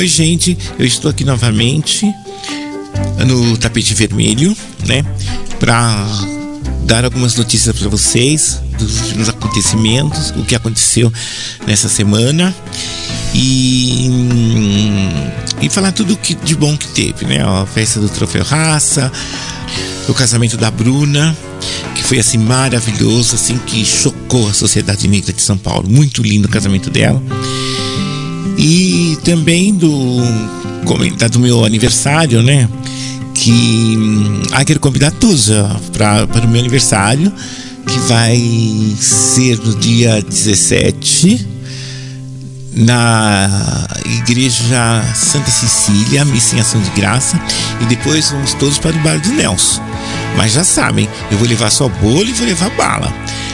Oi, gente, eu estou aqui novamente no tapete vermelho, né, para dar algumas notícias para vocês dos últimos acontecimentos, o que aconteceu nessa semana e, e falar tudo que de bom que teve, né? A festa do Troféu Raça, o casamento da Bruna, que foi assim maravilhoso, assim que chocou a sociedade negra de São Paulo. Muito lindo o casamento dela. E também do comentar do meu aniversário, né? Que ah, quero convidar todos para o meu aniversário, que vai ser no dia 17 na igreja Santa Cecília, missa em ação de graça, e depois vamos todos para o bar do Nelson. Mas já sabem, eu vou levar só bolo e vou levar bala.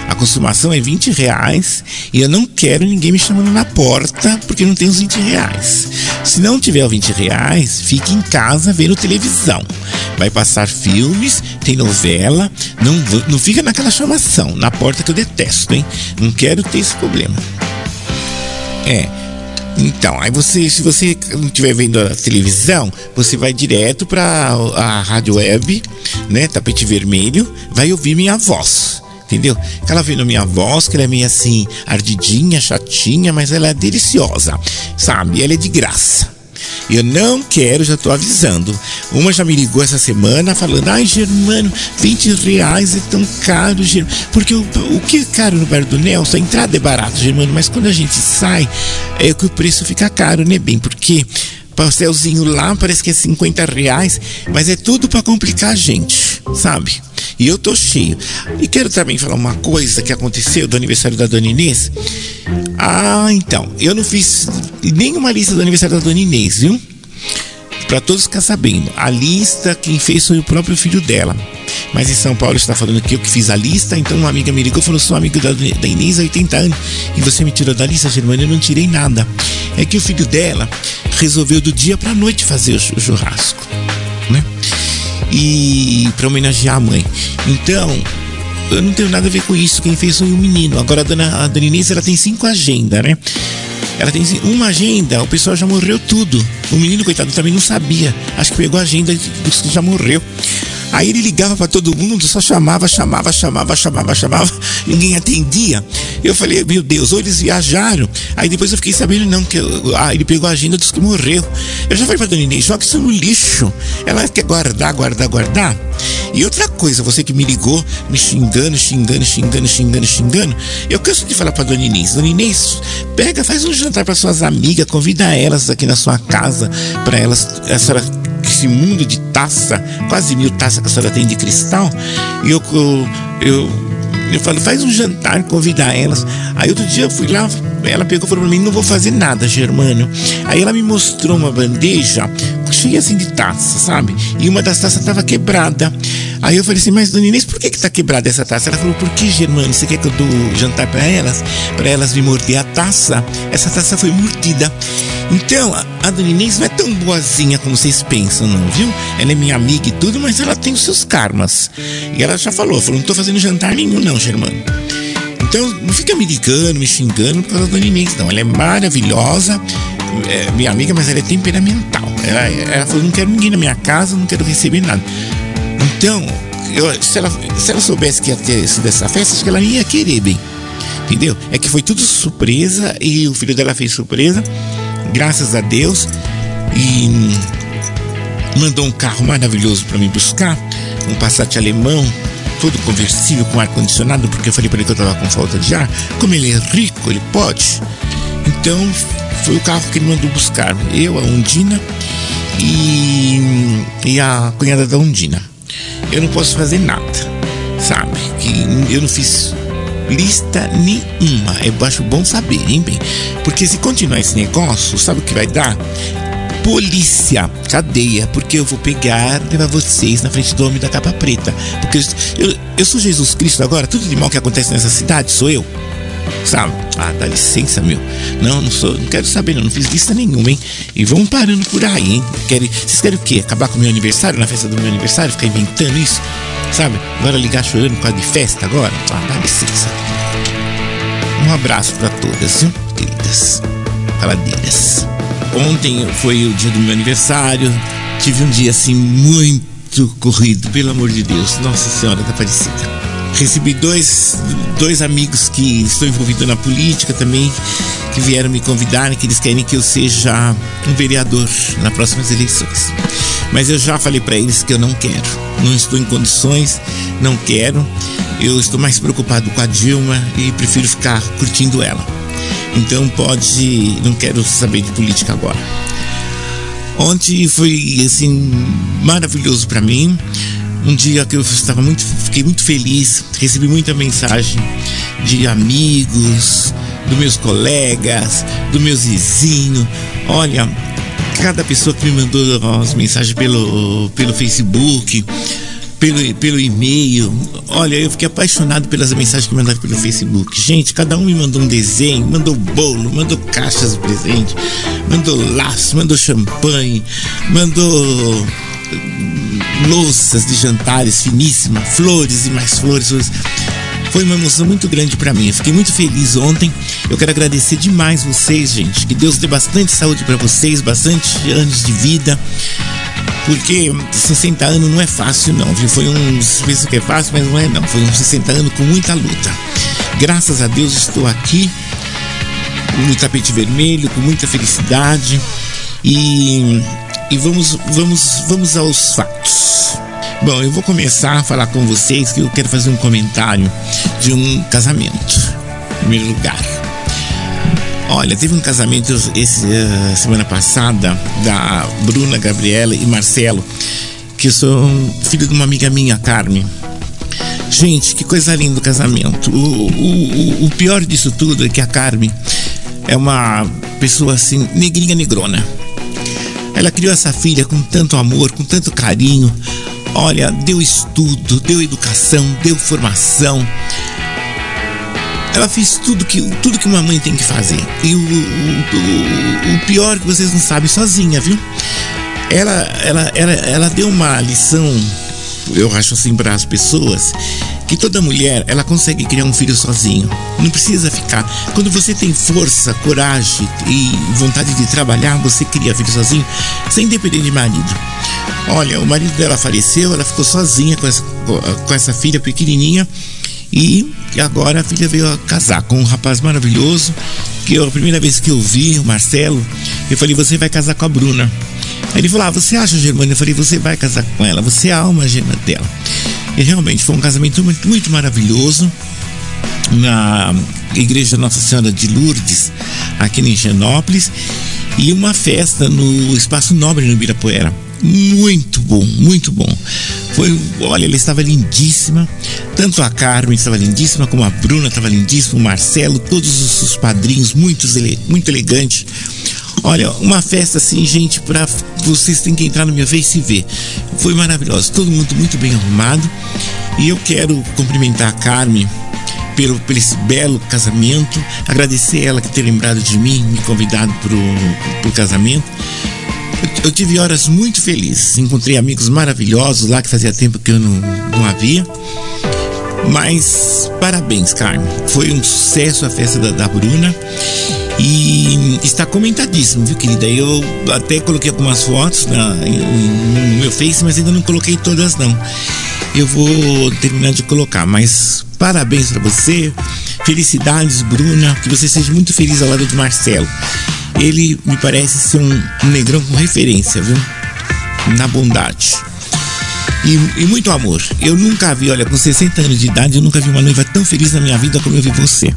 A consumação é 20 reais e eu não quero ninguém me chamando na porta porque não tem os 20 reais. Se não tiver os 20 reais, fique em casa vendo televisão. Vai passar filmes, tem novela, não, não fica naquela chamação, na porta que eu detesto, hein? Não quero ter esse problema. É. Então, aí você, se você não estiver vendo a televisão, você vai direto para a rádio web, né, tapete vermelho, vai ouvir minha voz. Entendeu? Ela vendo minha voz, que ela é meio assim, ardidinha, chatinha, mas ela é deliciosa, sabe? Ela é de graça. Eu não quero, já tô avisando. Uma já me ligou essa semana falando: ai, Germano, 20 reais é tão caro, Germano. Porque o, o que é caro no bar do Nelson, a entrada é barato, Germano, mas quando a gente sai, é que o preço fica caro, né, bem? Porque pastelzinho lá parece que é 50 reais, mas é tudo para complicar a gente, sabe? E eu tô cheio. E quero também falar uma coisa que aconteceu do aniversário da Dona Inês. Ah, então, eu não fiz nenhuma lista do aniversário da Dona Inês, viu? Para todos ficar sabendo, a lista quem fez foi o próprio filho dela. Mas em São Paulo está falando que eu que fiz a lista, então uma amiga me ligou e falou: sou amigo da, da Inês há 80 anos e você me tirou da lista, Germana, eu não tirei nada. É que o filho dela resolveu do dia para noite fazer o churrasco, né? E para homenagear a mãe. Então, eu não tenho nada a ver com isso. Quem fez foi o menino. Agora a dona, a dona Inês ela tem cinco agendas, né? Ela tem uma agenda, o pessoal já morreu tudo. O menino, coitado, também não sabia. Acho que pegou a agenda que já morreu. Aí ele ligava para todo mundo, só chamava, chamava, chamava, chamava, chamava, ninguém atendia. Eu falei, meu Deus, ou eles viajaram. Aí depois eu fiquei sabendo, não, que ah, ele pegou a agenda dos que morreu. Eu já falei pra Dona Inês, joga isso no lixo. Ela quer guardar, guardar, guardar. E outra coisa, você que me ligou, me xingando, xingando, xingando, xingando, xingando, eu canso de falar pra Dona Inês, Dona Inês, pega, faz um jantar para suas amigas, convida elas aqui na sua casa, para elas, a senhora esse mundo de taça, quase mil taças a senhora tem de cristal, e eu, eu, eu, eu falo, faz um jantar, convidar elas. Aí outro dia eu fui lá, ela pegou e falou pra mim, não vou fazer nada, Germano. Aí ela me mostrou uma bandeja cheia assim de taça, sabe? E uma das taças estava quebrada. Aí eu falei assim, mas Dona Inês, por que que tá quebrada essa taça? Ela falou, por que, Germano? Você quer que eu dou jantar para elas? Para elas me morder a taça? Essa taça foi mordida. Então, a Dona Inês não é tão boazinha como vocês pensam, não, viu? Ela é minha amiga e tudo, mas ela tem os seus karmas. E ela já falou, falou, não tô fazendo jantar nenhum não, Germano. Então, não fica me ligando, me xingando por causa da Dona Inês, não. Ela é maravilhosa, é minha amiga, mas ela é temperamental. Ela, ela falou, não quero ninguém na minha casa, não quero receber nada. Então, eu, se, ela, se ela soubesse que ia ter sido essa festa, acho que ela ia querer bem. Entendeu? É que foi tudo surpresa e o filho dela fez surpresa, graças a Deus. E mandou um carro maravilhoso para me buscar, um Passat alemão, todo conversível com ar condicionado, porque eu falei para ele que eu tava com falta de ar. Como ele é rico, ele pode. Então, foi o carro que ele mandou buscar. Eu, a Undina e, e a cunhada da Undina eu não posso fazer nada, sabe? Que eu não fiz lista nenhuma. Eu acho bom saber, hein, bem? Porque se continuar esse negócio, sabe o que vai dar? Polícia, cadeia, porque eu vou pegar levar vocês na frente do homem da capa preta. Porque eu, eu sou Jesus Cristo agora, tudo de mal que acontece nessa cidade sou eu. Sabe? Ah, dá licença, meu. Não, não sou, não quero saber, não, não fiz lista nenhuma, hein? E vão parando por aí, hein? Querem, vocês querem o quê? Acabar com o meu aniversário, na festa do meu aniversário? Ficar inventando isso? Sabe? Agora ligar chorando por causa de festa agora? Ah, dá licença. Um abraço para todas, viu? Queridas. Faladeiras. ontem foi o dia do meu aniversário. Tive um dia assim muito corrido, pelo amor de Deus. Nossa Senhora da Aparecida. Recebi dois, dois amigos que estão envolvidos na política também, que vieram me convidar, que eles querem que eu seja um vereador nas próximas eleições. Mas eu já falei para eles que eu não quero, não estou em condições, não quero. Eu estou mais preocupado com a Dilma e prefiro ficar curtindo ela. Então pode, não quero saber de política agora. Ontem foi assim maravilhoso para mim um dia que eu estava muito, fiquei muito feliz, recebi muita mensagem de amigos, dos meus colegas, dos meus vizinhos. Olha, cada pessoa que me mandou as mensagens pelo, pelo Facebook, pelo, pelo e-mail. Olha, eu fiquei apaixonado pelas mensagens que me mandaram pelo Facebook. Gente, cada um me mandou um desenho, mandou bolo, mandou caixas de presente, mandou laço, mandou champanhe, mandou louças de jantares finíssimas, flores e mais flores. Foi uma emoção muito grande para mim. Eu fiquei muito feliz ontem. Eu quero agradecer demais vocês, gente. Que Deus dê bastante saúde para vocês, bastante anos de vida. Porque 60 anos não é fácil, não? Foi um. Penso que é fácil, mas não é, não. Foi uns 60 anos com muita luta. Graças a Deus estou aqui no tapete vermelho, com muita felicidade. E e vamos, vamos, vamos aos fatos. Bom, eu vou começar a falar com vocês que eu quero fazer um comentário de um casamento. Em primeiro lugar. Olha, teve um casamento esse, uh, semana passada da Bruna, Gabriela e Marcelo, que são filho de uma amiga minha, Carmen. Gente, que coisa linda o casamento. O, o, o pior disso tudo é que a Carmen é uma pessoa assim, negrinha negrona ela criou essa filha com tanto amor, com tanto carinho. Olha, deu estudo, deu educação, deu formação. Ela fez tudo que, tudo que uma mãe tem que fazer. E o, o, o, pior que vocês não sabem, sozinha, viu? Ela, ela, ela, ela deu uma lição, eu acho assim, para as pessoas que toda mulher ela consegue criar um filho sozinho. Não precisa ficar. Quando você tem força, coragem e vontade de trabalhar, você cria filho sozinho, sem depender de marido. Olha, o marido dela faleceu, ela ficou sozinha com essa, com essa filha pequenininha e agora a filha veio a casar com um rapaz maravilhoso. Que eu, a primeira vez que eu vi o Marcelo, eu falei: Você vai casar com a Bruna. Aí ele falou: ah, Você acha, Germana? Eu falei: Você vai casar com ela, você é a alma gêmea dela. E realmente foi um casamento muito, muito maravilhoso na Igreja Nossa Senhora de Lourdes, aqui em Higienópolis, e uma festa no Espaço Nobre no Ibirapuera. Muito bom, muito bom. Foi, olha, ela estava lindíssima. Tanto a Carmen estava lindíssima, como a Bruna estava lindíssima, o Marcelo, todos os padrinhos, muito, muito elegantes. Olha, uma festa assim, gente, para vocês têm que entrar no meu Face e ver. Foi maravilhoso, todo mundo muito bem arrumado. E eu quero cumprimentar a Carmen pelo, pelo esse belo casamento, agradecer ela que ter lembrado de mim, me convidado para o casamento. Eu, eu, tive horas muito felizes, encontrei amigos maravilhosos lá que fazia tempo que eu não, não havia. Mas parabéns, Carmen. Foi um sucesso a festa da, da Bruna. E está comentadíssimo, viu, querida? Eu até coloquei algumas fotos na, no meu Face, mas ainda não coloquei todas, não. Eu vou terminar de colocar, mas parabéns para você. Felicidades, Bruna. Que você seja muito feliz ao lado de Marcelo. Ele me parece ser um, negrão com referência, viu? Na bondade. E, e, muito amor. Eu nunca vi, olha, com 60 anos de idade, eu nunca vi uma noiva tão feliz na minha vida como eu vi você.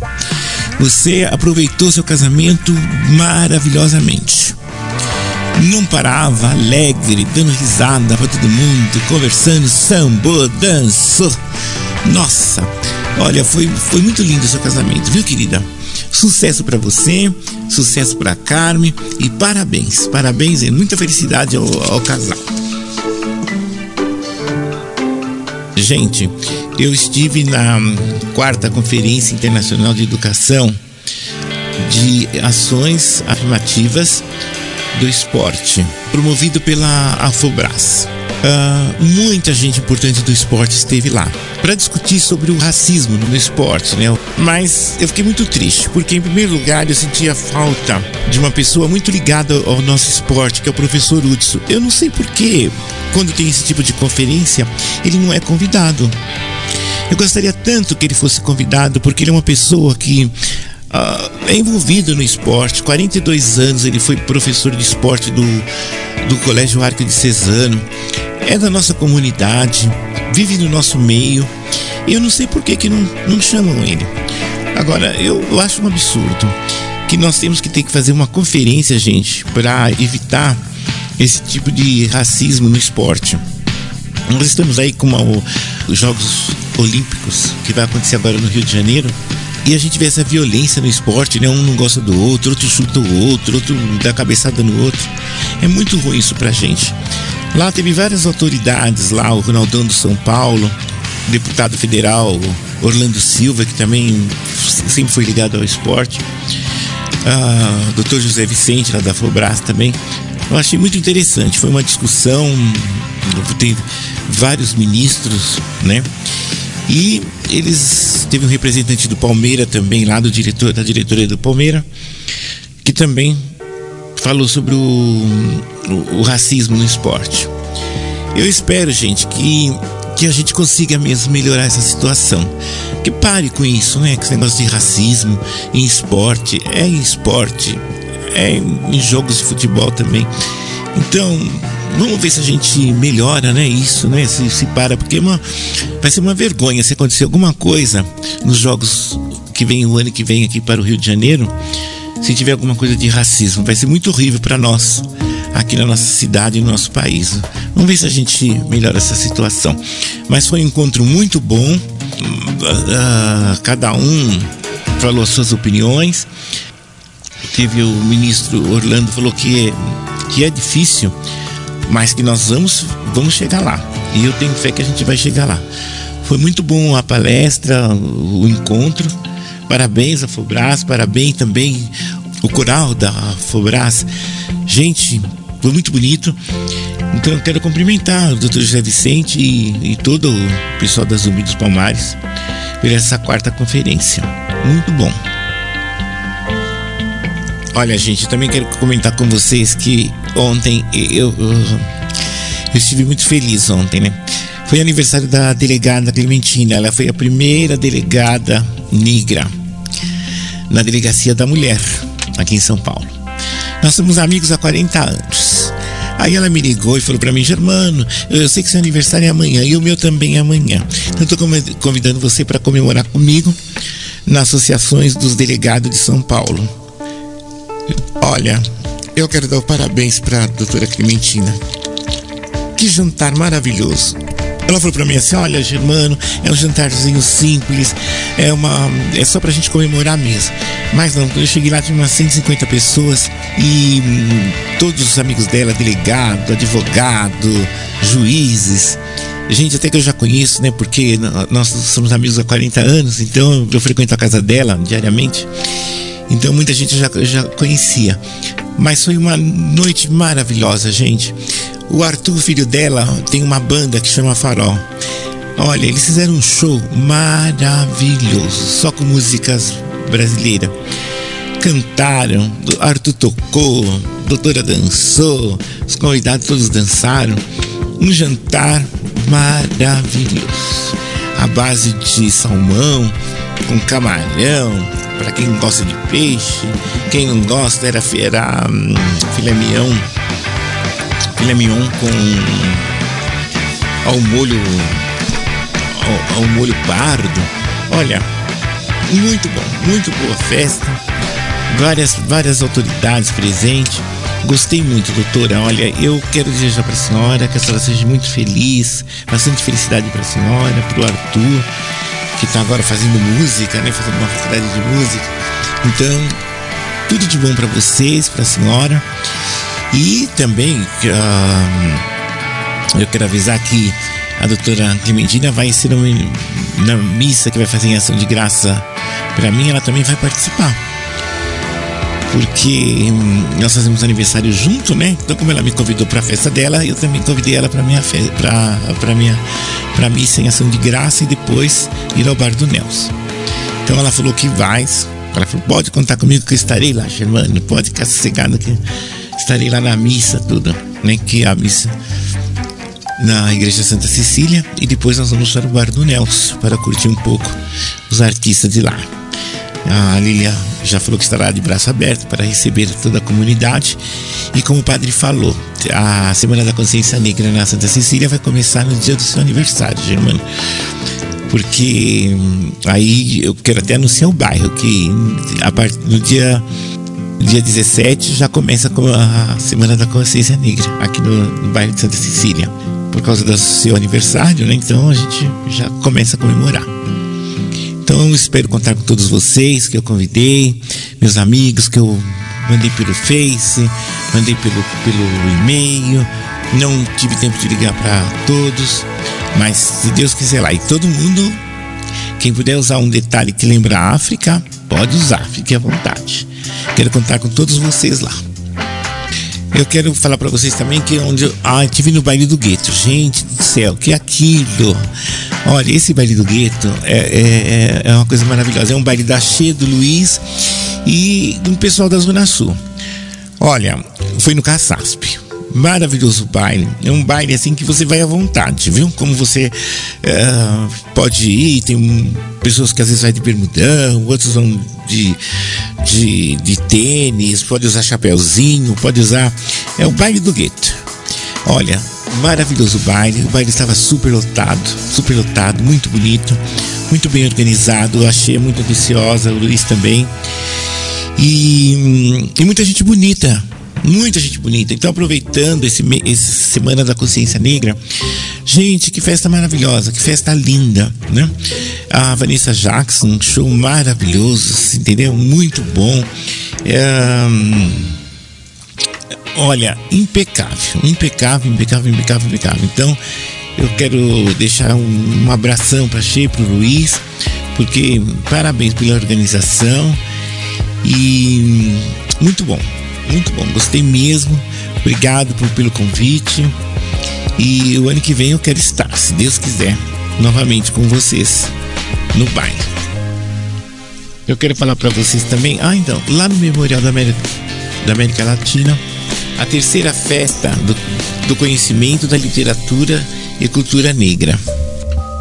Você aproveitou seu casamento maravilhosamente. Não parava, alegre, dando risada para todo mundo, conversando, sambou, dançou. Nossa, olha, foi, foi muito lindo o seu casamento, viu, querida? Sucesso para você, sucesso para Carmen e parabéns, parabéns e muita felicidade ao, ao casal. Gente, eu estive na quarta Conferência Internacional de Educação de Ações Afirmativas do Esporte, promovido pela Afobras. Uh, muita gente importante do esporte esteve lá para discutir sobre o racismo no esporte, né? Mas eu fiquei muito triste porque, em primeiro lugar, eu sentia falta de uma pessoa muito ligada ao nosso esporte, que é o professor Hudson. Eu não sei porquê, quando tem esse tipo de conferência, ele não é convidado. Eu gostaria tanto que ele fosse convidado, porque ele é uma pessoa que uh, é envolvido no esporte. 42 anos ele foi professor de esporte do, do Colégio Arco de Cesano é da nossa comunidade, vive no nosso meio. E eu não sei por que, que não, não chamam ele. Agora, eu, eu acho um absurdo que nós temos que ter que fazer uma conferência, gente, para evitar esse tipo de racismo no esporte. Nós estamos aí com uma, os Jogos Olímpicos que vai acontecer agora no Rio de Janeiro. E a gente vê essa violência no esporte, né? Um não gosta do outro, outro chuta o outro, outro dá cabeçada no outro. É muito ruim isso pra gente. Lá teve várias autoridades, lá o Ronaldão do São Paulo, deputado federal Orlando Silva, que também sempre foi ligado ao esporte, ah, doutor José Vicente, lá da Fobras também. Eu achei muito interessante, foi uma discussão, tem vários ministros, né? E eles teve um representante do Palmeira também, lá do diretor, da diretoria do Palmeira, que também falou sobre o, o, o racismo no esporte. Eu espero, gente, que que a gente consiga mesmo melhorar essa situação. Que pare com isso, né? Com esse negócio de racismo em esporte. É em esporte, é em jogos de futebol também. Então, vamos ver se a gente melhora, né? Isso, né? Se, se para, porque é uma, vai ser uma vergonha se acontecer alguma coisa nos jogos que vem o ano que vem aqui para o Rio de Janeiro se tiver alguma coisa de racismo. Vai ser muito horrível para nós, aqui na nossa cidade no nosso país. Vamos ver se a gente melhora essa situação. Mas foi um encontro muito bom. Uh, cada um falou suas opiniões. Teve o ministro Orlando falou que, que é difícil, mas que nós vamos, vamos chegar lá. E eu tenho fé que a gente vai chegar lá. Foi muito bom a palestra, o encontro. Parabéns a Fobras, parabéns também o coral da Fobras. Gente, foi muito bonito. Então eu quero cumprimentar o Dr. José Vicente e, e todo o pessoal das Zumbi dos Palmares por essa quarta conferência. Muito bom. Olha, gente, eu também quero comentar com vocês que ontem eu, eu, eu estive muito feliz ontem, né? Foi aniversário da delegada Clementina. Ela foi a primeira delegada negra na Delegacia da Mulher, aqui em São Paulo. Nós somos amigos há 40 anos. Aí ela me ligou e falou para mim, Germano, eu sei que seu aniversário é amanhã e o meu também é amanhã. Então estou convidando você para comemorar comigo nas associações dos delegados de São Paulo. Olha, eu quero dar parabéns para a doutora Clementina. Que jantar maravilhoso. Ela falou para mim assim: Olha, Germano, é um jantarzinho simples, é uma é só pra gente comemorar mesmo. Mas não, eu cheguei lá tinha umas 150 pessoas e hum, todos os amigos dela, delegado, advogado, juízes, gente até que eu já conheço, né? Porque nós somos amigos há 40 anos, então eu frequento a casa dela diariamente. Então muita gente já, já conhecia. Mas foi uma noite maravilhosa, gente. O Arthur, filho dela, tem uma banda que chama Farol. Olha, eles fizeram um show maravilhoso, só com músicas brasileiras. Cantaram, Arthur tocou, doutora dançou, os convidados todos dançaram. Um jantar maravilhoso. A base de salmão, com camarão, para quem gosta de peixe. Quem não gosta era, era hum, filé mignon filé mignon com ao molho ao, ao molho pardo. Olha, muito bom, muito boa festa. Várias várias autoridades presentes. Gostei muito, doutora. Olha, eu quero desejar para a senhora que a senhora seja muito feliz, bastante felicidade para a senhora, para o Arthur, que está agora fazendo música, né? Fazendo uma faculdade de música. Então, tudo de bom para vocês, para a senhora. E também uh, eu quero avisar que a doutora Clementina vai ser uma, na missa que vai fazer em ação de graça para mim, ela também vai participar. porque hum, nós fazemos aniversário junto, né? Então, como ela me convidou para a festa dela, eu também convidei ela para minha para minha para missa em ação de graça e depois ir ao bar do Nelson. Então ela falou que vai. Ela falou: pode contar comigo que eu estarei lá, Germano. Pode ficar sossegado que estarei lá na missa, tudo, né? Que a missa na Igreja Santa Cecília e depois nós vamos para o bar do Nelson para curtir um pouco os artistas de lá. A Lilia já falou que estará de braço aberto para receber toda a comunidade. E como o padre falou, a Semana da Consciência Negra na Santa Cecília vai começar no dia do seu aniversário, Germano. Porque hum, aí eu quero até anunciar o bairro, que a part... no dia, dia 17 já começa com a Semana da Consciência Negra, aqui no, no bairro de Santa Cecília. Por causa do seu aniversário, né? Então a gente já começa a comemorar. Então espero contar com todos vocês que eu convidei, meus amigos que eu mandei pelo Face, mandei pelo, pelo e-mail. Não tive tempo de ligar para todos, mas se Deus quiser lá. E todo mundo, quem puder usar um detalhe que lembra a África, pode usar, fique à vontade. Quero contar com todos vocês lá. Eu quero falar para vocês também que onde eu, ah, tive no baile do gueto. Gente do céu, que aquilo! Olha, esse baile do gueto é, é, é uma coisa maravilhosa. É um baile da Che, do Luiz e do pessoal da Zona Sul. Olha, foi no Caçasp. Maravilhoso baile. É um baile assim que você vai à vontade, viu? Como você uh, pode ir. Tem pessoas que às vezes vai de bermudão, outros vão de, de, de tênis, pode usar chapéuzinho, pode usar. É o baile do gueto. Olha, maravilhoso baile. O baile estava super lotado, super lotado, muito bonito, muito bem organizado. Achei muito ambiciosa, o Luiz também. E, e muita gente bonita, muita gente bonita. Então, aproveitando esse, esse Semana da Consciência Negra, gente, que festa maravilhosa, que festa linda, né? A Vanessa Jackson, show maravilhoso, entendeu? Muito bom. É, olha, impecável, impecável, impecável, impecável, impecável. Então, eu quero deixar um, um abração para Che, para Luiz, porque parabéns pela organização e muito bom, muito bom, gostei mesmo. Obrigado por, pelo convite. E o ano que vem eu quero estar, se Deus quiser, novamente com vocês no bairro. Eu quero falar para vocês também. Ah, então, lá no Memorial da América, da América Latina, a terceira festa do, do conhecimento da literatura e cultura negra.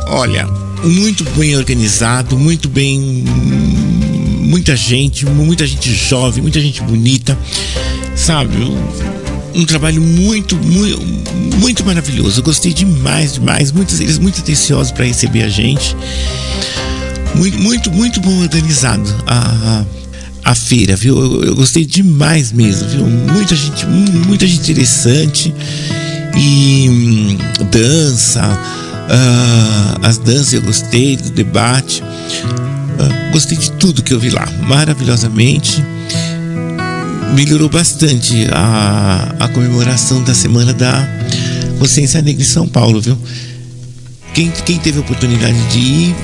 Olha, muito bem organizado, muito bem. Muita gente, muita gente jovem, muita gente bonita, sabe? Um, um trabalho muito, muito, muito maravilhoso. Eu gostei demais, demais. Muitos eles muito atenciosos para receber a gente. Muito, muito, muito bom organizado. A, a feira, viu? Eu, eu, gostei demais mesmo, viu? Muita gente, muita gente interessante e hum, dança, uh, as danças eu gostei do debate, gostei de tudo que eu vi lá, maravilhosamente. Melhorou bastante a, a comemoração da semana da consciência negra em São Paulo, viu? Quem, quem teve a oportunidade de ir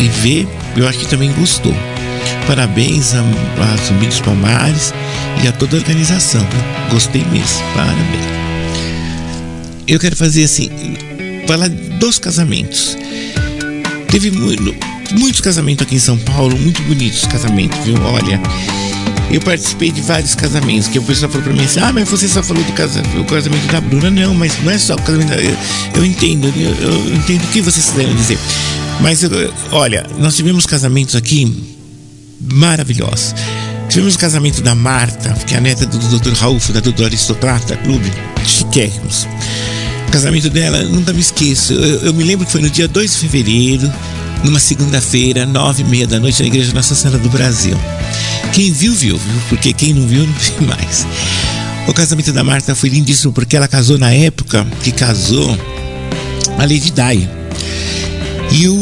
e ver, eu acho que também gostou. Parabéns a, a Zumbi dos Palmares e a toda a organização. Gostei mesmo. Parabéns. Eu quero fazer assim, falar dos casamentos. Teve muito, muitos casamentos aqui em São Paulo, muito bonitos casamentos, viu? Olha, eu participei de vários casamentos, que o pessoal falou pra mim assim, ah, mas você só falou do casamento, casamento da Bruna. Não, mas não é só o casamento da... Eu, eu entendo, eu, eu, entendo o que vocês quiserem dizer. Mas, olha, nós tivemos casamentos aqui maravilhosa. Tivemos o casamento da Marta, que é a neta do Dr. Raul, fundador do Aristocrata Clube, chiquérrimos. O casamento dela, nunca me esqueço. Eu, eu, me lembro que foi no dia 2 de fevereiro, numa segunda-feira, nove e meia da noite, na Igreja Nossa Senhora do Brasil. Quem viu, viu, viu? Porque quem não viu, não viu mais. O casamento da Marta foi lindíssimo porque ela casou na época que casou a Lady Di. E o.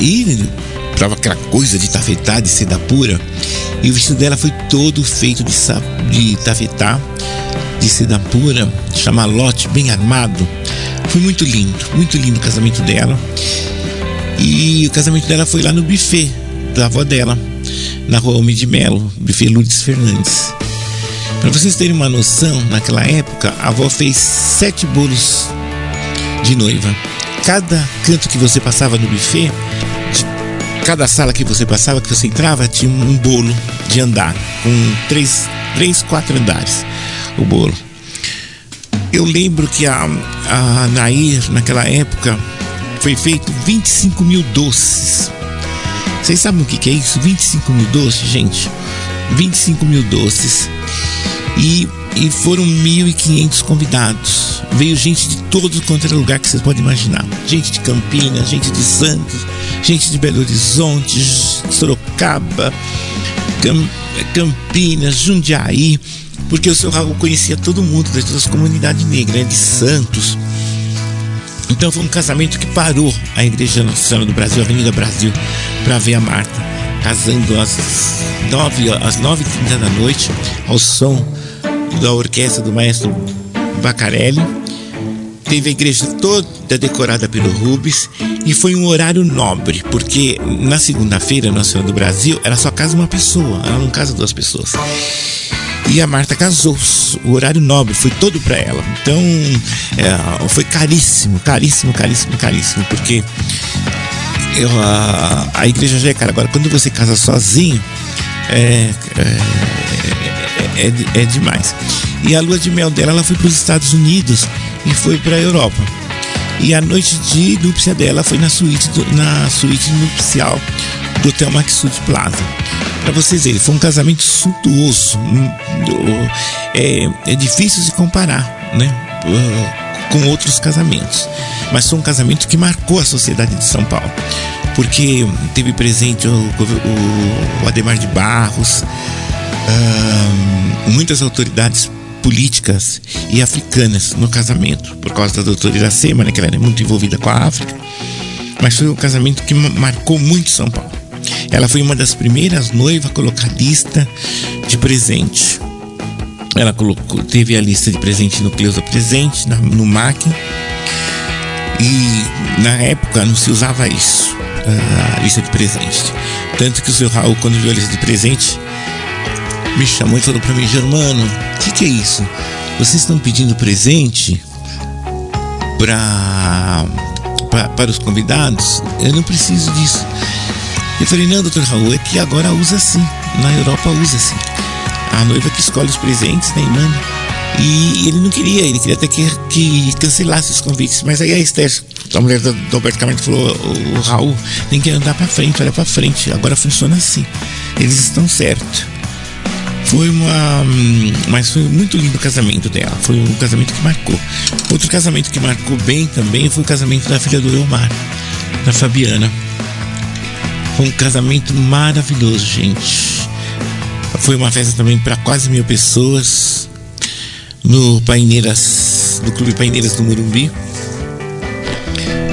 E Tava aquela coisa de tafetá, de seda pura. E o vestido dela foi todo feito de, de tafetá, de seda pura, chamalote, bem armado. Foi muito lindo, muito lindo o casamento dela. E o casamento dela foi lá no buffet da avó dela. na rua Homem de Melo, buffet Lourdes Fernandes. Para vocês terem uma noção, naquela época a avó fez sete bolos de noiva. Cada canto que você passava no buffet, cada sala que você passava, que você entrava, tinha um bolo de andar, com três, três quatro andares o bolo. Eu lembro que a, a Nair, naquela época, foi feito 25 mil doces. Vocês sabem o que, é isso? 25 mil doces, gente. 25 mil doces. E, e foram 1.500 convidados. Veio gente de todo quanto era lugar que vocês podem imaginar. Gente de Campinas, gente de Santos, gente de Belo Horizonte, Sorocaba, Campinas, Jundiaí porque o seu Raul conhecia todo mundo, das duas comunidades negras, né, de Santos. Então foi um casamento que parou a Igreja Senhora do Brasil, Avenida Brasil, para ver a Marta, casando às nove, às nove trinta da noite, ao som da orquestra do maestro Bacarelli. Teve a igreja toda decorada pelo Rubens e foi um horário nobre, porque na segunda-feira, Nossa Senhora do Brasil, era só casa uma pessoa, ela não casa duas pessoas. E a Marta casou. O horário nobre foi todo para ela. Então, é, foi caríssimo, caríssimo, caríssimo, caríssimo, porque eu, a, a, igreja já é cara. Agora, quando você casa sozinho, é, é, é, é demais. E a lua de mel dela, ela foi para os Estados Unidos e foi para a Europa. E a noite de núpcia dela foi na suíte, do, na suíte nupcial do Hotel Maxud Plaza. Para vocês verem, foi um casamento suntuoso. Hum, é, é difícil se comparar, né? Uh, com outros casamentos. Mas foi um casamento que marcou a sociedade de São Paulo. Porque teve presente o, o, o Ademar de Barros, uh, muitas autoridades políticas e africanas no casamento, por causa da doutora Iracema, né, que ela era muito envolvida com a África. Mas foi um casamento que marcou muito São Paulo. Ela foi uma das primeiras noivas a colocar lista de presente. Ela colocou, teve a lista de presente no Cleusa Presente, na, no MAC. E na época não se usava isso, a lista de presente. Tanto que o seu Raul, quando viu a lista de presente, me chamou e falou para mim: Germano, o que, que é isso? Vocês estão pedindo presente para para os convidados? Eu não preciso disso. Eu falei, não, doutor Raul, é que agora usa assim. Na Europa usa assim. A noiva que escolhe os presentes, né, mano? E ele não queria, ele queria até que, que cancelasse os convites. Mas aí a Esther, a mulher do, do Alberto Camargo, falou: o, o Raul tem que andar para frente, olha para frente. Agora funciona assim. Eles estão certos. Foi uma. Hum, mas foi muito lindo o casamento dela. Foi um casamento que marcou. Outro casamento que marcou bem também foi o casamento da filha do Elmar, da Fabiana. Foi um casamento maravilhoso, gente. Foi uma festa também para quase mil pessoas no Paineiras, no Clube Paineiras do Morumbi.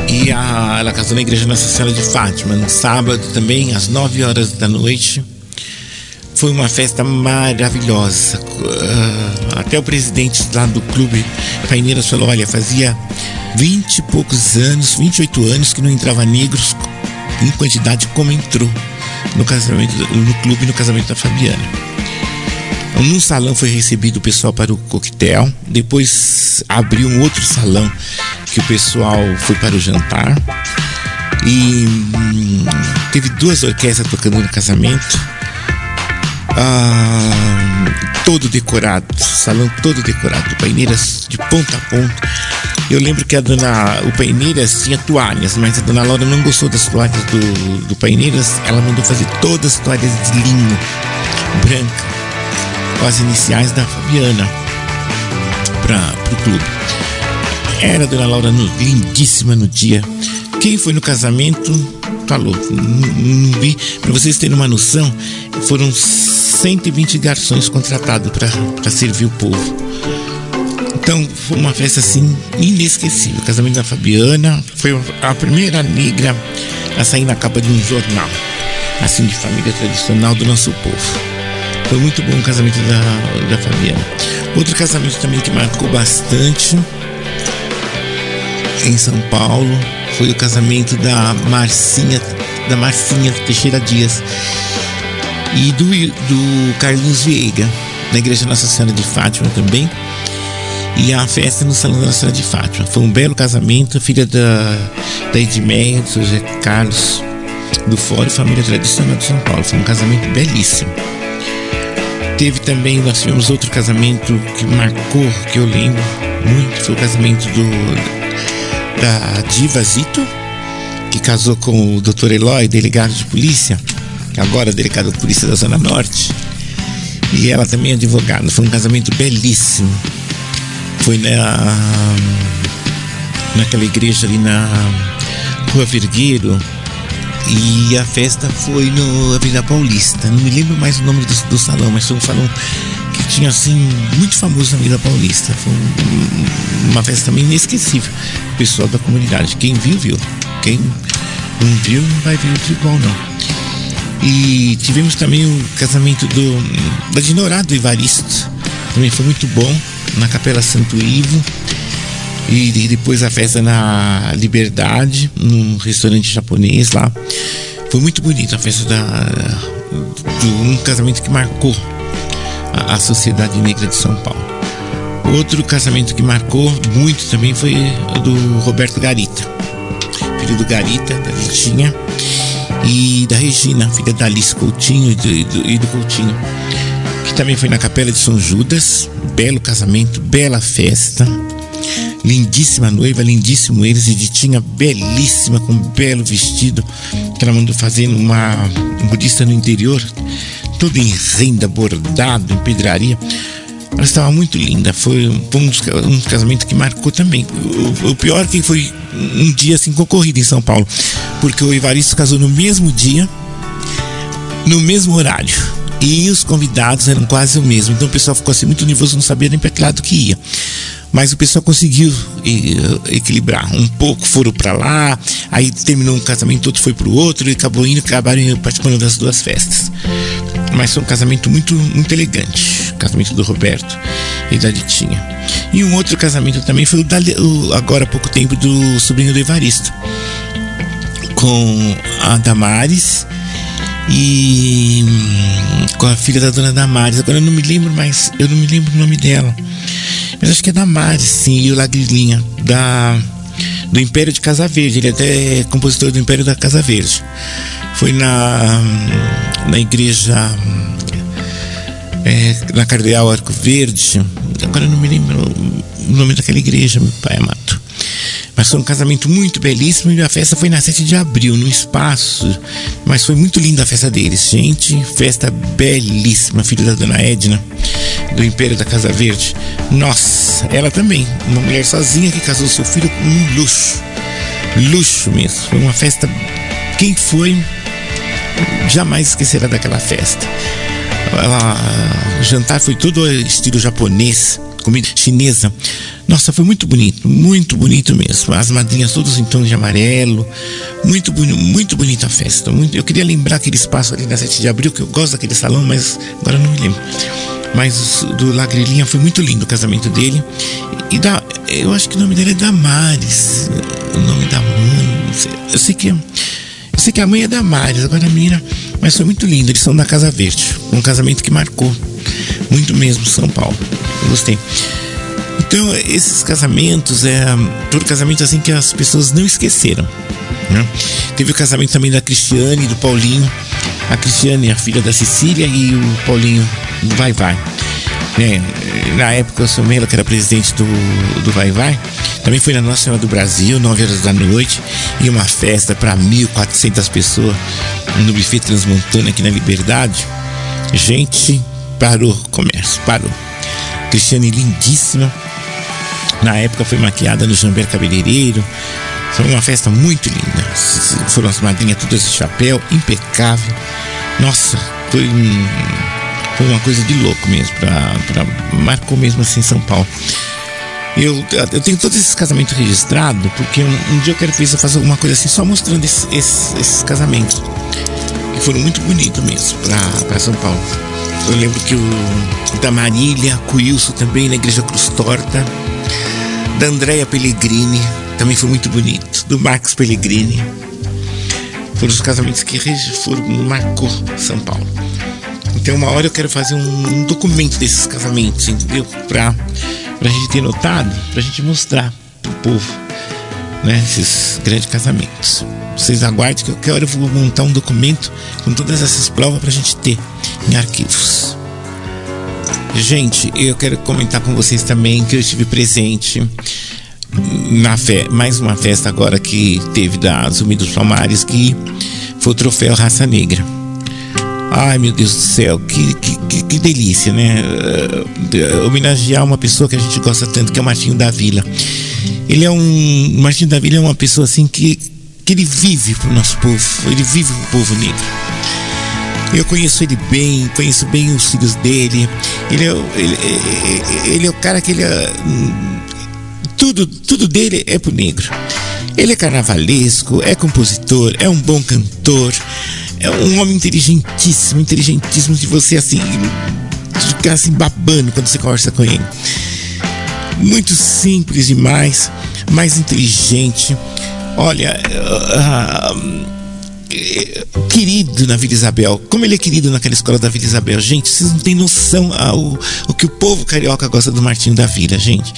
E a, ela casou na igreja Nossa Senhora de Fátima no sábado também, às 9 horas da noite. Foi uma festa maravilhosa. Uh, até o presidente lá do clube Paineiras falou: olha, fazia 20 e poucos anos, 28 anos que não entrava negros em quantidade como entrou no casamento, no clube no casamento da Fabiana. Num salão foi recebido o pessoal para o coquetel, depois abriu um outro salão que o pessoal foi para o jantar e hum, teve duas orquestras tocando no casamento. Ah, todo decorado, salão todo decorado, paineiras de ponta a ponta eu lembro que a dona, o Paineiras tinha toalhas, mas a dona Laura não gostou das toalhas do, do Paineiras. Ela mandou fazer todas as toalhas de linho branca, com as iniciais da Fabiana, para o clube. Era a dona Laura no, lindíssima no dia. Quem foi no casamento falou, não, não vi. Para vocês terem uma noção, foram 120 garçons contratados para servir o povo. Então foi uma festa assim inesquecível. O casamento da Fabiana foi a primeira negra a sair na capa de um jornal, assim de família tradicional do nosso povo. Foi muito bom o casamento da, da Fabiana. Outro casamento também que marcou bastante em São Paulo foi o casamento da Marcinha, da Marcinha Teixeira Dias. E do, do Carlos Vieiga, na Igreja Nossa Senhora de Fátima também. E a festa no Salão da Nossa Senhora de Fátima. Foi um belo casamento, filha da, da Edmeia, do José Carlos do Fórum Família Tradicional de São Paulo. Foi um casamento belíssimo. Teve também, nós tivemos outro casamento que marcou, que eu lembro muito, foi o casamento do, da Diva Zito, que casou com o Dr. Eloy, delegado de polícia, agora delegado de polícia da Zona Norte. E ela também é advogada. Foi um casamento belíssimo. Foi na, naquela igreja ali na Rua Vergueiro. E a festa foi no Avenida Paulista. Não me lembro mais o nome do, do salão, mas foi um salão que tinha assim, muito famoso na Avenida Paulista. Foi um, uma festa também inesquecível. O pessoal da comunidade. Quem viu, viu. Quem não viu, não vai ver outro igual, não. E tivemos também o casamento do, da Dinorá, do Evaristo. Também foi muito bom, na Capela Santo Ivo. E, e depois a festa na Liberdade, num restaurante japonês lá. Foi muito bonita a festa da, de um casamento que marcou a, a sociedade negra de São Paulo. Outro casamento que marcou muito também foi o do Roberto Garita, filho do Garita, da Vitinha e da Regina, filha da Alice Coutinho e do, do, e do Coutinho, que também foi na Capela de São Judas. Belo casamento, bela festa. Lindíssima noiva, lindíssimo eles, e tinha belíssima, com um belo vestido, que ela mandou fazer numa um budista no interior, todo em renda, bordado, em pedraria. Ela estava muito linda, foi um, um casamento que marcou também. O, o pior é que foi um dia assim concorrido em São Paulo, porque o Evaristo casou no mesmo dia, no mesmo horário. E os convidados eram quase o mesmo. Então o pessoal ficou assim muito nervoso, não sabia nem para que lado que ia. Mas o pessoal conseguiu equilibrar. Um pouco foram para lá, aí terminou um casamento, outro foi para o outro, e acabou indo, acabaram participando das duas festas. Mas foi um casamento muito, muito elegante. O casamento do Roberto e da Ditinha. E um outro casamento também foi o, da, o agora há pouco tempo do sobrinho do Evaristo. Com a Damares e hum, com a filha da dona Damares. Agora eu não me lembro mais, eu não me lembro o nome dela. Mas acho que é Damares, sim, e o Lagrilinha, da do Império de Casa Verde. Ele até é compositor do Império da Casa Verde. Foi na, hum, na igreja é, na Cardeal Arco Verde. Agora não me lembro o nome daquela igreja, meu pai amado. Mas foi um casamento muito belíssimo e a festa foi na 7 de abril, no espaço. Mas foi muito linda a festa deles, gente. Festa belíssima, filho da dona Edna, do Império da Casa Verde. Nossa, ela também, uma mulher sozinha que casou seu filho com um luxo. Luxo mesmo. Foi uma festa. Quem foi, jamais esquecerá daquela festa. O jantar foi todo estilo japonês, comida chinesa. Nossa, foi muito bonito, muito bonito mesmo. As madrinhas todas em tom de amarelo. Muito, muito bonita a festa. Muito, eu queria lembrar aquele espaço ali na 7 de abril, que eu gosto daquele salão, mas agora não me lembro. Mas do Lagrilinha foi muito lindo o casamento dele. E da, eu acho que o nome dele é Damares. O nome da mãe. Eu sei que. Eu sei que a mãe é Damares, agora a. Mas foi muito lindo, eles são da Casa Verde. Um casamento que marcou muito mesmo São Paulo. Eu gostei. Então, esses casamentos, é todo casamento assim que as pessoas não esqueceram. Né? Teve o casamento também da Cristiane e do Paulinho. A Cristiane, a filha da Cecília, e o Paulinho Vai Vai. Né? Na época, o seu Melo, que era presidente do, do Vai Vai, também foi na Nossa Senhora do Brasil, 9 horas da noite, e uma festa para 1.400 pessoas no buffet Transmontana aqui na Liberdade. Gente, parou o comércio, parou. Cristiane lindíssima. Na época foi maquiada no Jamber Cabeleireiro. Foi uma festa muito linda. Foram as madrinhas todas de chapéu, impecável. Nossa, foi, foi uma coisa de louco mesmo. Pra, pra, marcou mesmo assim São Paulo. Eu, eu tenho todos esses casamentos registrados, porque um, um, dia eu quero fazer alguma coisa assim, só mostrando esses, casamentos. Que foram muito bonitos mesmo para São Paulo. Eu lembro que o da Marília, Wilson também na Igreja Cruz Torta, da Andréia Pellegrini, também foi muito bonito, do Max Pellegrini. Foram os casamentos que foram, marcou São Paulo. Então, uma hora eu quero fazer um, um documento desses casamentos, entendeu? Pra, pra gente ter notado, pra gente mostrar pro povo, né? Esses grandes casamentos. Vocês aguardem que eu quero eu vou montar um documento com todas essas provas pra gente ter em arquivos. Gente, eu quero comentar com vocês também que eu estive presente na fe mais uma festa agora que teve da Zumbi dos Palmares, que foi o troféu Raça Negra. Ai meu Deus do céu, que, que, que, delícia, né? Uh, homenagear uma pessoa que a gente gosta tanto, que é o Martinho da Vila. Ele é um. O Martinho da Vila é uma pessoa assim que, que ele vive pro nosso povo, ele vive pro povo negro. Eu conheço ele bem, conheço bem os filhos dele. Ele é, ele, ele, ele é o cara que ele é, tudo, tudo dele é pro negro. Ele é carnavalesco, é compositor, é um bom cantor, é um homem inteligentíssimo, inteligentíssimo de você assim ficar assim babando quando você conversa com ele. Muito simples demais, mais inteligente. Olha, uh, querido na Vila Isabel. Como ele é querido naquela escola da Vila Isabel. Gente, vocês não têm noção ao, o que o povo carioca gosta do Martinho da Vila, gente.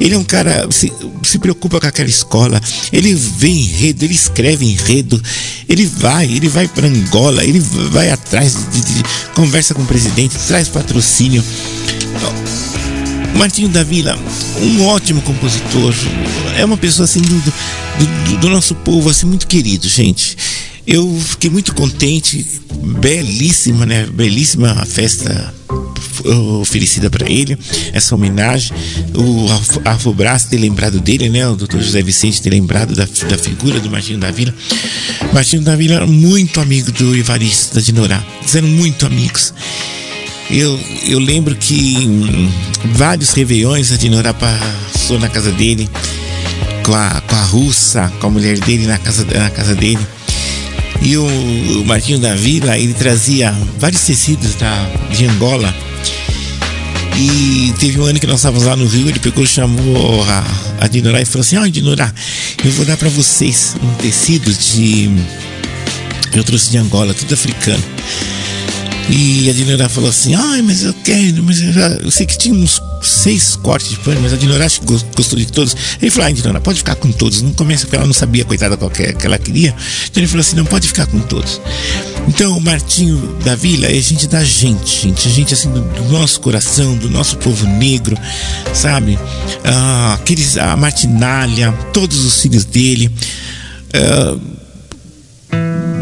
Ele é um cara, se, se preocupa com aquela escola. Ele vê enredo, ele escreve enredo. Ele vai, ele vai para Angola, ele vai atrás, de, de, conversa com o presidente, traz patrocínio. Martinho da Vila, um ótimo compositor, é uma pessoa assim do, do, do nosso povo, assim, muito querido, gente. Eu fiquei muito contente, belíssima, né? Belíssima a festa oferecida para ele, essa homenagem. O Afobras ter lembrado dele, né? O doutor José Vicente ter lembrado da, da figura do Martinho da Vila. Martinho da Vila era muito amigo do Evaristo da Dinorá. Eles eram muito amigos. Eu, eu lembro que vários réveillões a Dinorá passou na casa dele, com a, com a russa, com a mulher dele na casa, na casa dele. E o, o Martinho da Vila, ele trazia vários tecidos da, de Angola. E teve um ano que nós estávamos lá no Rio, ele pegou, chamou a, a Dinorá e falou assim: Ó, oh, Dinorá, eu vou dar para vocês um tecido de. Eu trouxe de Angola, tudo africano. E a Dinorá falou assim: Ai, mas eu quero, mas eu, já, eu sei que tinha uns seis cortes de pano, mas a Dinorá gostou de todos. Ele falou: Ai, Dinorá, pode ficar com todos. Não começa porque ela não sabia, coitada, qual que, ela queria. Então ele falou assim: Não, pode ficar com todos. Então o Martinho da Vila é gente da gente, gente, gente assim do, do nosso coração, do nosso povo negro, sabe? Ah, aqueles, a Martinalha, todos os filhos dele. Ah,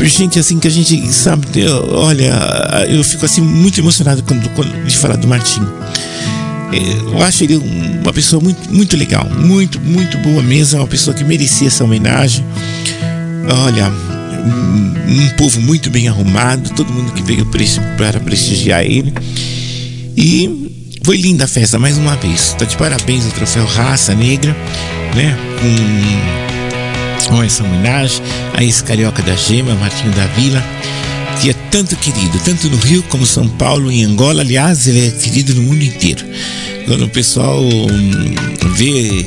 gente assim que a gente sabe, eu, olha, eu fico assim muito emocionado quando, quando de falar do Martim. É, eu acho ele uma pessoa muito, muito legal, muito, muito boa mesmo, uma pessoa que merecia essa homenagem. Olha, um, um povo muito bem arrumado, todo mundo que veio para prestigiar ele. E foi linda a festa mais uma vez. Tá de parabéns o troféu Raça Negra, né? Com com essa homenagem a esse carioca da gema, Martinho da Vila, é tanto querido, tanto no Rio como São Paulo e Angola. Aliás, ele é querido no mundo inteiro. Quando o pessoal hum, vê,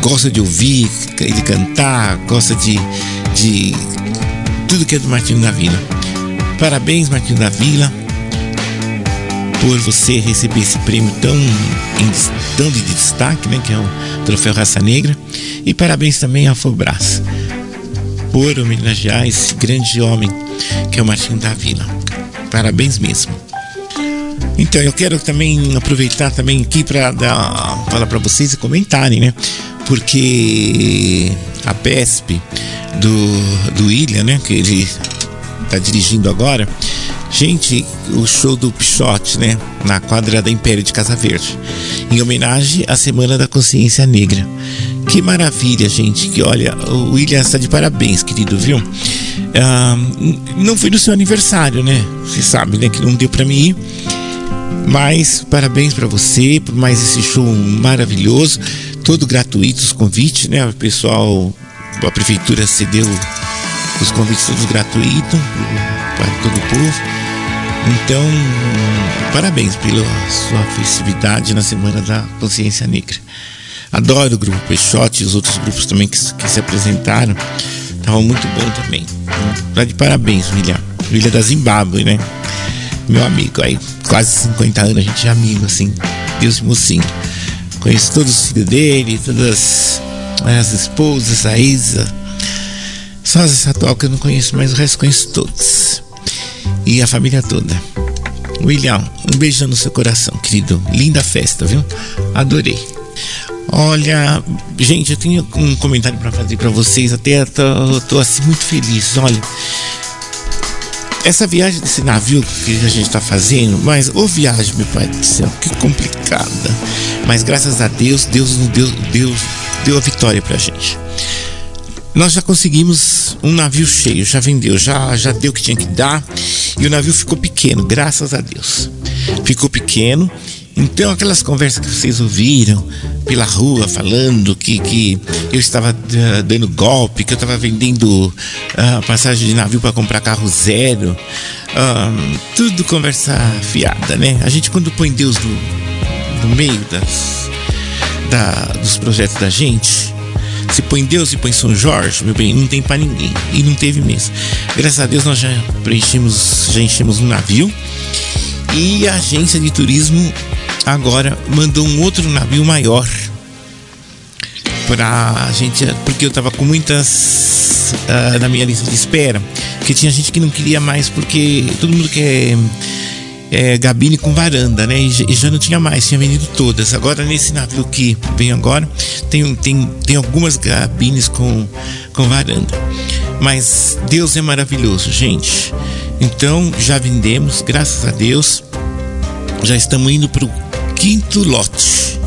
gosta de ouvir ele cantar, gosta de, de tudo que é do Martinho da Vila. Parabéns, Martinho da Vila por você receber esse prêmio tão, tão de destaque, né, que é o Troféu Raça Negra. E parabéns também à Fobras por homenagear esse grande homem que é o Martinho da Vila. Parabéns mesmo. Então eu quero também aproveitar também aqui para falar para vocês e comentarem, né? Porque a PESP do do William, né, que ele está dirigindo agora, Gente, o show do Pichote, né? Na quadra da Império de Casa Verde. Em homenagem à Semana da Consciência Negra. Que maravilha, gente. Que olha, o William está de parabéns, querido, viu? Não foi no seu aniversário, né? Você sabe, né? Que não deu para mim ir. Mas parabéns para você por mais esse show maravilhoso. Todo gratuito os convites, né? O pessoal, a prefeitura cedeu os convites todos gratuitos para todo o povo. Então, parabéns pela sua festividade na Semana da Consciência Negra. Adoro o grupo Peixote e os outros grupos também que, que se apresentaram. Estavam muito bom também. Tá de parabéns, William. William da Zimbábue, né? meu amigo. Aí, quase 50 anos a gente é amigo, assim. Deus mocinho. Conheço todos os filhos dele, todas as esposas, a Isa. Só essa atual que eu não conheço, mas o resto conheço todos. E a família toda. William, um beijão no seu coração, querido. Linda festa, viu? Adorei. Olha, gente, eu tenho um comentário para fazer para vocês. Até tô, tô assim muito feliz. Olha, essa viagem desse navio que a gente está fazendo, mas ô viagem, meu pai do céu, que complicada. Mas graças a Deus, Deus nos deu, Deus deu a vitória pra gente. Nós já conseguimos um navio cheio, já vendeu, já, já deu o que tinha que dar. E o navio ficou pequeno, graças a Deus. Ficou pequeno. Então, aquelas conversas que vocês ouviram pela rua falando que, que eu estava uh, dando golpe, que eu estava vendendo uh, passagem de navio para comprar carro zero, uh, tudo conversa fiada, né? A gente, quando põe Deus no, no meio das, da, dos projetos da gente, se põe Deus e põe São Jorge, meu bem, não tem para ninguém. E não teve mesmo. Graças a Deus nós já preenchemos, já enchemos um navio. E a agência de turismo agora mandou um outro navio maior pra gente, porque eu tava com muitas uh, na minha lista de espera, que tinha gente que não queria mais porque todo mundo quer é, gabine com varanda, né? E, e, já não tinha mais, tinha vendido todas. Agora nesse navio que vem agora, tem, tem, tem algumas gabines com, com varanda. Mas Deus é maravilhoso, gente. Então já vendemos, graças a Deus. Já estamos indo para o quinto lote.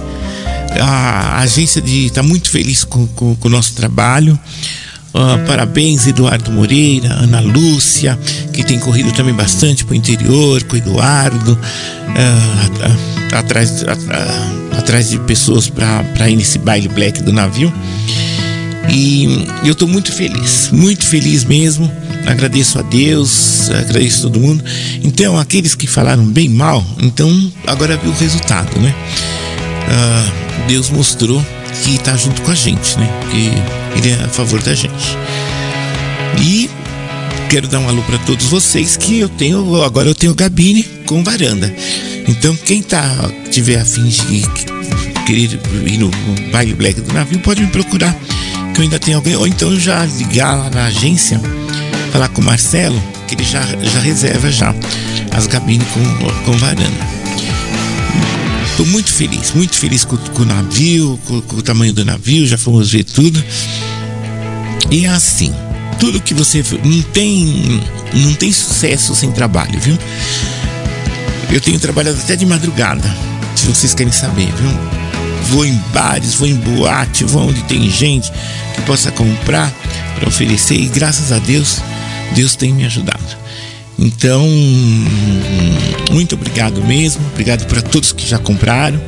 A agência está muito feliz com, com, com o nosso trabalho. Uh, parabéns, Eduardo Moreira, Ana Lúcia, que tem corrido também bastante para o interior, com o Eduardo, uh, atrás, atrás de pessoas para ir nesse baile black do navio. E eu estou muito feliz, muito feliz mesmo. Agradeço a Deus, agradeço a todo mundo. Então, aqueles que falaram bem mal, então agora viu o resultado, né? Uh, Deus mostrou que está junto com a gente, né? Que Ele é a favor da gente. E quero dar um alô para todos vocês que eu tenho agora eu tenho gabine com varanda. Então quem tá tiver afim de querer ir no baile black do navio pode me procurar que eu ainda tenho alguém ou então já ligar lá na agência falar com o Marcelo que ele já já reserva já as gabines com, com varanda. Estou muito feliz, muito feliz com, com o navio, com, com, o tamanho do navio, já fomos ver tudo. E é assim, tudo que você não tem, não tem sucesso sem trabalho, viu? Eu tenho trabalhado até de madrugada, se vocês querem saber, viu? Vou em bares, vou em boate, vou onde tem gente que possa comprar para oferecer e graças a Deus, Deus tem me ajudado. Então, muito obrigado mesmo. Obrigado para todos que já compraram.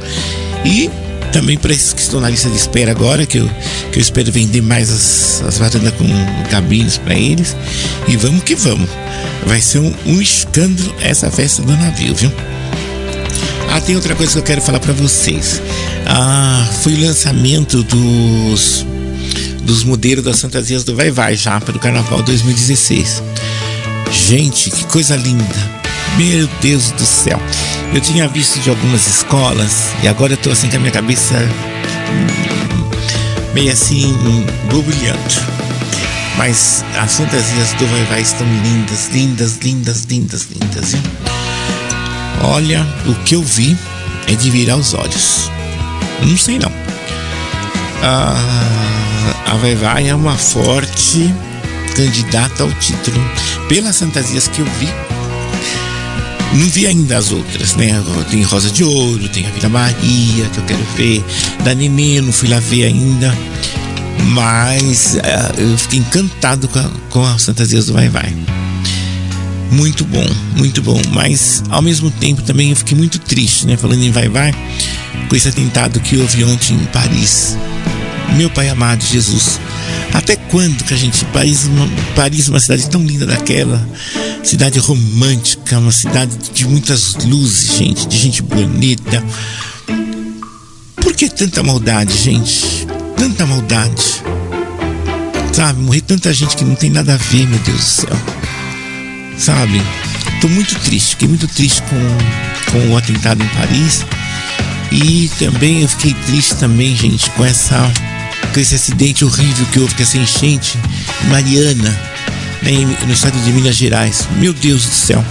E também para esses que estão na lista de espera agora, que eu, que eu espero vender mais as, as varandas com cabines para eles. E vamos que vamos. Vai ser um, um escândalo essa festa do navio, viu? Ah, tem outra coisa que eu quero falar para vocês. Ah, foi o lançamento dos dos modelos das fantasias do Vai Vai já para o Carnaval 2016. Gente, que coisa linda. Meu Deus do céu. Eu tinha visto de algumas escolas e agora eu tô assim com a minha cabeça hum, meio assim borbulhando. Mas as fantasias do Vai Vai estão lindas, lindas, lindas, lindas, lindas. Hein? Olha, o que eu vi é de virar os olhos. Não sei não. Ah, a Vai Vai é uma forte candidata ao título pelas fantasias que eu vi. Não vi ainda as outras, né? Tem Rosa de Ouro, tem a Vila Maria, que eu quero ver. Da Nenê, não fui lá ver ainda. Mas uh, eu fiquei encantado com, a, com as fantasias do Vai Vai. Muito bom, muito bom. Mas ao mesmo tempo também eu fiquei muito triste, né? Falando em Vai Vai, com esse atentado que houve ontem em Paris. Meu Pai amado Jesus, até quando que a gente. Paris, uma, Paris, uma cidade tão linda daquela, cidade romântica, uma cidade de muitas luzes, gente, de gente bonita. Por que tanta maldade, gente? Tanta maldade. Sabe, morrer tanta gente que não tem nada a ver, meu Deus do céu. Sabe? Estou muito triste, fiquei muito triste com, com o atentado em Paris. E também eu fiquei triste também, gente, com essa com esse acidente horrível que houve, com essa enchente Mariana, né, no estado de Minas Gerais. Meu Deus do céu.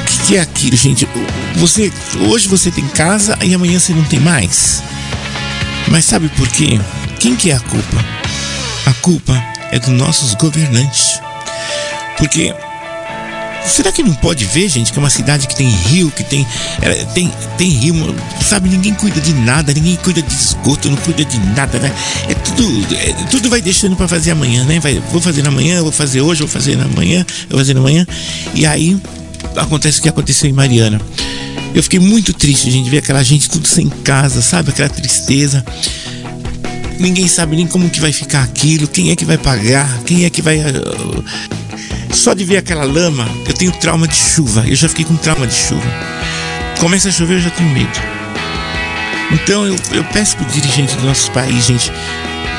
O que, que é aquilo, gente? Você hoje você tem casa e amanhã você não tem mais. Mas sabe por quê? Quem que é a culpa? A culpa é dos nossos governantes. Porque será que não pode ver, gente, que é uma cidade que tem rio, que tem é, tem tem rio, sabe? Ninguém cuida de nada, ninguém cuida de esgoto, não cuida de nada, né? É tudo, é, tudo vai deixando para fazer amanhã, né? Vai, vou fazer amanhã, vou fazer hoje, vou fazer amanhã, vou fazer amanhã. E aí acontece o que aconteceu em Mariana. Eu fiquei muito triste, gente, ver aquela gente tudo sem casa, sabe? Aquela tristeza ninguém sabe nem como que vai ficar aquilo, quem é que vai pagar, quem é que vai. Uh, só de ver aquela lama, eu tenho trauma de chuva. Eu já fiquei com trauma de chuva. Começa a chover, eu já tenho medo. Então eu, eu peço pro dirigente do nosso país, gente,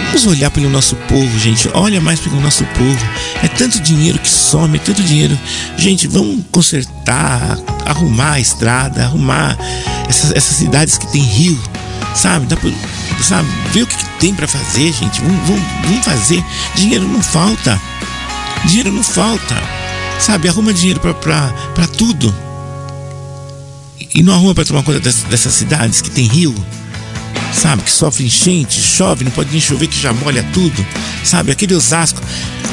vamos olhar pelo nosso povo, gente. Olha mais pelo nosso povo. É tanto dinheiro que some, é tanto dinheiro. Gente, vamos consertar, arrumar a estrada, arrumar essas, essas cidades que tem rio, sabe? Dá pra, sabe? Ver o que, que tem para fazer, gente. Vamos, vamos, vamos fazer. Dinheiro não falta. Dinheiro não falta. Sabe? Arruma dinheiro para tudo. E não arruma para tomar conta dessas, dessas cidades que tem rio. Sabe? Que sofre enchente, chove, não pode nem chover que já molha tudo. Sabe? Aquele Osasco.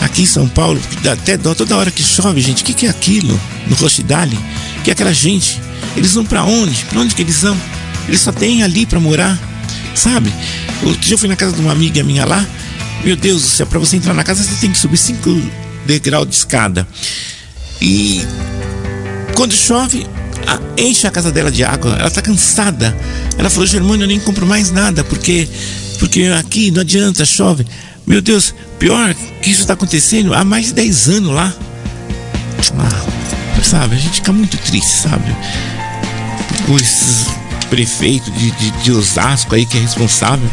Aqui em São Paulo, dá até dó toda hora que chove, gente. O que, que é aquilo? No Rochidale? Que é aquela gente? Eles vão para onde? Para onde que eles vão? Eles só têm ali para morar sabe? Outro dia eu fui na casa de uma amiga minha lá. Meu Deus do céu, para você entrar na casa você tem que subir cinco degraus de escada. E quando chove, enche a casa dela de água. Ela tá cansada. Ela falou: Germano, eu nem compro mais nada porque porque aqui não adianta, chove. Meu Deus, pior que isso está acontecendo há mais de 10 anos lá. Ah, sabe, a gente fica muito triste, sabe? Pois prefeito de, de, de Osasco aí que é responsável.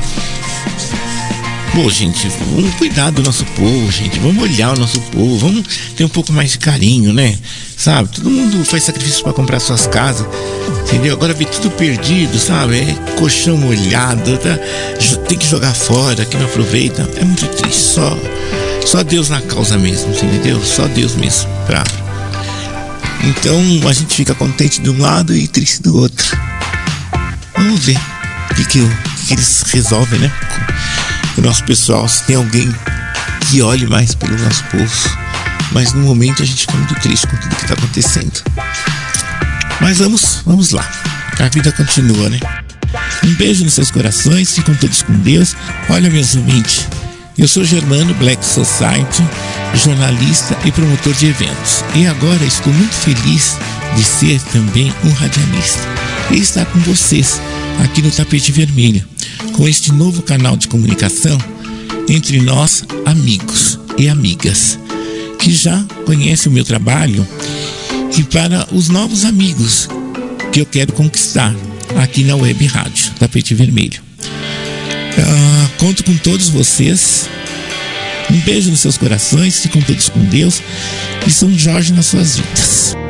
Pô, gente, vamos cuidar do nosso povo, gente. Vamos olhar o nosso povo, vamos ter um pouco mais de carinho, né? Sabe? Todo mundo faz sacrifício para comprar suas casas, entendeu? Agora vê tudo perdido, sabe? É colchão molhado, tá? tem que jogar fora, que não aproveita. É muito triste. Só, só Deus na causa mesmo, entendeu? Só Deus mesmo. Pra... Então a gente fica contente de um lado e triste do outro. Vamos ver o que, que, que eles resolvem, né? O nosso pessoal, se tem alguém que olhe mais pelo nosso povo. Mas no momento a gente fica muito triste com tudo que está acontecendo. Mas vamos, vamos lá. A vida continua, né? Um beijo nos seus corações, ficam todos com Deus. Olha, meus ouvintes, eu sou Germano Black Society, jornalista e promotor de eventos. E agora estou muito feliz de ser também um radialista e estar com vocês aqui no Tapete Vermelho, com este novo canal de comunicação entre nós, amigos e amigas, que já conhecem o meu trabalho e para os novos amigos que eu quero conquistar aqui na Web Rádio Tapete Vermelho. Ah, conto com todos vocês. Um beijo nos seus corações, ficam todos com Deus e São Jorge nas suas vidas.